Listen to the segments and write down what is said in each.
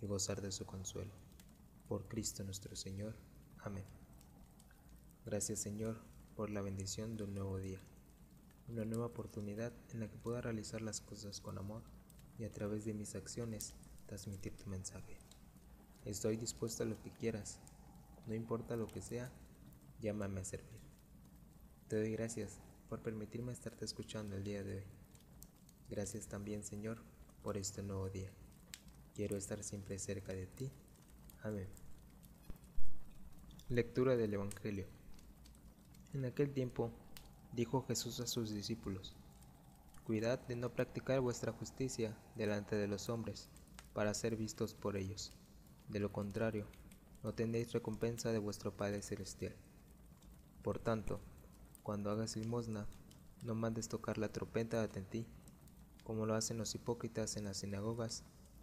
y gozar de su consuelo. Por Cristo nuestro Señor. Amén. Gracias Señor por la bendición de un nuevo día, una nueva oportunidad en la que pueda realizar las cosas con amor y a través de mis acciones transmitir tu mensaje. Estoy dispuesto a lo que quieras, no importa lo que sea, llámame a servir. Te doy gracias por permitirme estarte escuchando el día de hoy. Gracias también Señor por este nuevo día. Quiero estar siempre cerca de ti. Amén. Lectura del Evangelio. En aquel tiempo dijo Jesús a sus discípulos, Cuidad de no practicar vuestra justicia delante de los hombres, para ser vistos por ellos. De lo contrario, no tendréis recompensa de vuestro Padre Celestial. Por tanto, cuando hagas limosna, no mandes tocar la trompeta ante ti, como lo hacen los hipócritas en las sinagogas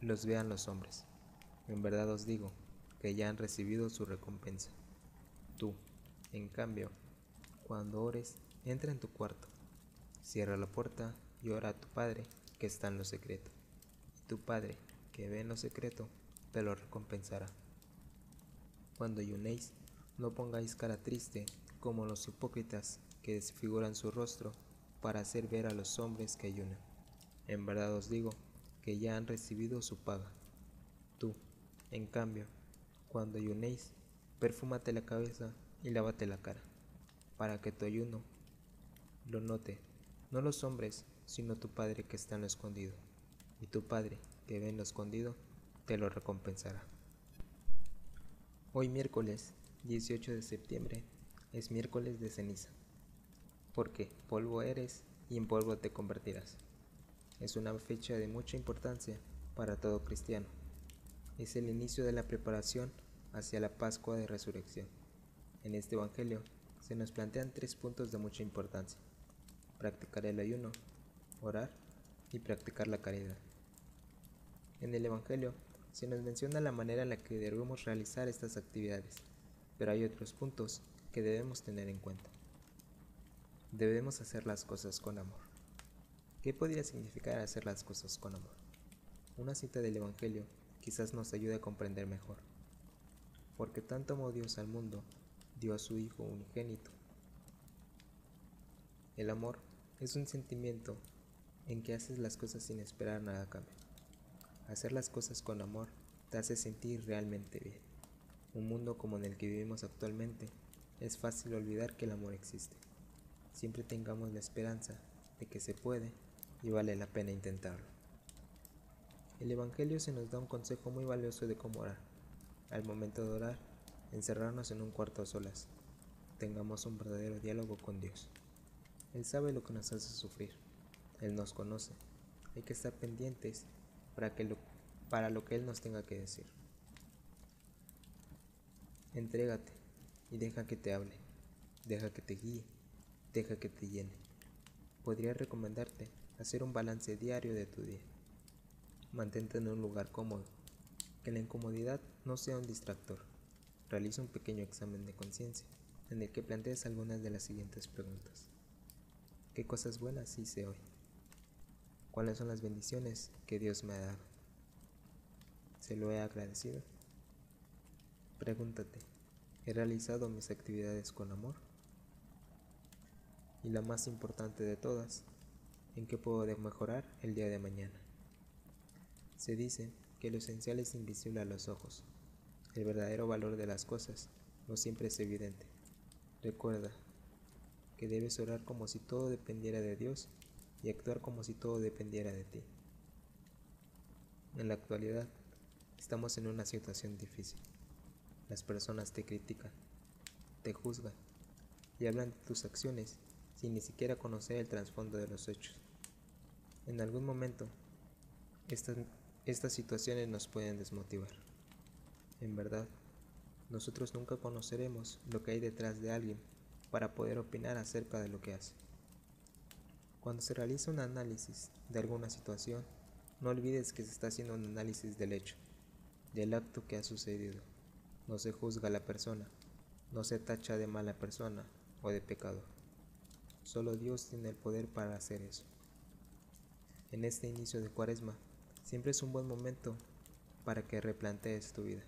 los vean los hombres. En verdad os digo que ya han recibido su recompensa. Tú, en cambio, cuando ores, entra en tu cuarto, cierra la puerta y ora a tu Padre que está en lo secreto. Y tu Padre, que ve en lo secreto, te lo recompensará. Cuando ayunéis, no pongáis cara triste como los hipócritas que desfiguran su rostro para hacer ver a los hombres que ayunan. En verdad os digo que ya han recibido su paga. Tú, en cambio, cuando ayunéis, perfúmate la cabeza y lávate la cara, para que tu ayuno lo note, no los hombres, sino tu Padre que está en lo escondido, y tu Padre que ve en lo escondido, te lo recompensará. Hoy miércoles 18 de septiembre es miércoles de ceniza, porque polvo eres y en polvo te convertirás. Es una fecha de mucha importancia para todo cristiano. Es el inicio de la preparación hacia la Pascua de Resurrección. En este Evangelio se nos plantean tres puntos de mucha importancia. Practicar el ayuno, orar y practicar la caridad. En el Evangelio se nos menciona la manera en la que debemos realizar estas actividades, pero hay otros puntos que debemos tener en cuenta. Debemos hacer las cosas con amor. ¿Qué podría significar hacer las cosas con amor? Una cita del Evangelio quizás nos ayude a comprender mejor. Porque tanto amó Dios al mundo, dio a su Hijo unigénito. El amor es un sentimiento en que haces las cosas sin esperar nada a cambio. Hacer las cosas con amor te hace sentir realmente bien. Un mundo como en el que vivimos actualmente, es fácil olvidar que el amor existe. Siempre tengamos la esperanza de que se puede y vale la pena intentarlo. El Evangelio se nos da un consejo muy valioso de cómo orar. Al momento de orar, encerrarnos en un cuarto a solas. Tengamos un verdadero diálogo con Dios. Él sabe lo que nos hace sufrir. Él nos conoce. Hay que estar pendientes para, que lo, para lo que Él nos tenga que decir. Entrégate y deja que te hable, deja que te guíe, deja que te llene. Podría recomendarte hacer un balance diario de tu día. Mantente en un lugar cómodo, que la incomodidad no sea un distractor. Realiza un pequeño examen de conciencia en el que plantees algunas de las siguientes preguntas. ¿Qué cosas buenas hice hoy? ¿Cuáles son las bendiciones que Dios me ha dado? ¿Se lo he agradecido? Pregúntate, ¿he realizado mis actividades con amor? Y la más importante de todas, ¿en qué puedo mejorar el día de mañana? Se dice que lo esencial es invisible a los ojos. El verdadero valor de las cosas no siempre es evidente. Recuerda que debes orar como si todo dependiera de Dios y actuar como si todo dependiera de ti. En la actualidad, estamos en una situación difícil. Las personas te critican, te juzgan y hablan de tus acciones sin ni siquiera conocer el trasfondo de los hechos. En algún momento, estas, situaciones nos pueden desmotivar. En verdad, nosotros nunca conoceremos lo que hay detrás de alguien para poder opinar acerca de lo que hace. Cuando se realiza un análisis de alguna situación, no olvides que se está haciendo un análisis del hecho, del acto que ha sucedido. No se juzga a la persona, no se tacha de mala persona o de pecador. Solo Dios tiene el poder para hacer eso. En este inicio de cuaresma, siempre es un buen momento para que replantees tu vida.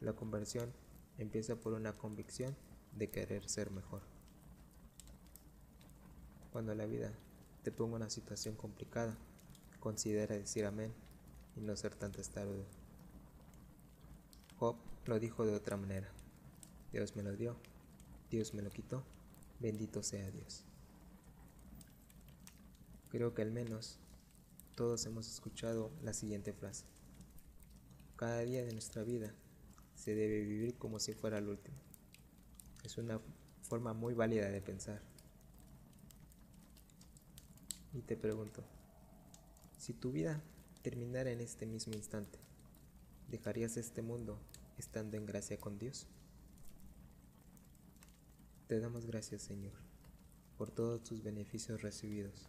La conversión empieza por una convicción de querer ser mejor. Cuando la vida te ponga una situación complicada, considera decir amén y no ser tan testarudo. Job lo dijo de otra manera. Dios me lo dio, Dios me lo quitó, bendito sea Dios. Creo que al menos todos hemos escuchado la siguiente frase. Cada día de nuestra vida se debe vivir como si fuera el último. Es una forma muy válida de pensar. Y te pregunto, si tu vida terminara en este mismo instante, ¿dejarías este mundo estando en gracia con Dios. Te damos gracias, Señor, por todos tus beneficios recibidos.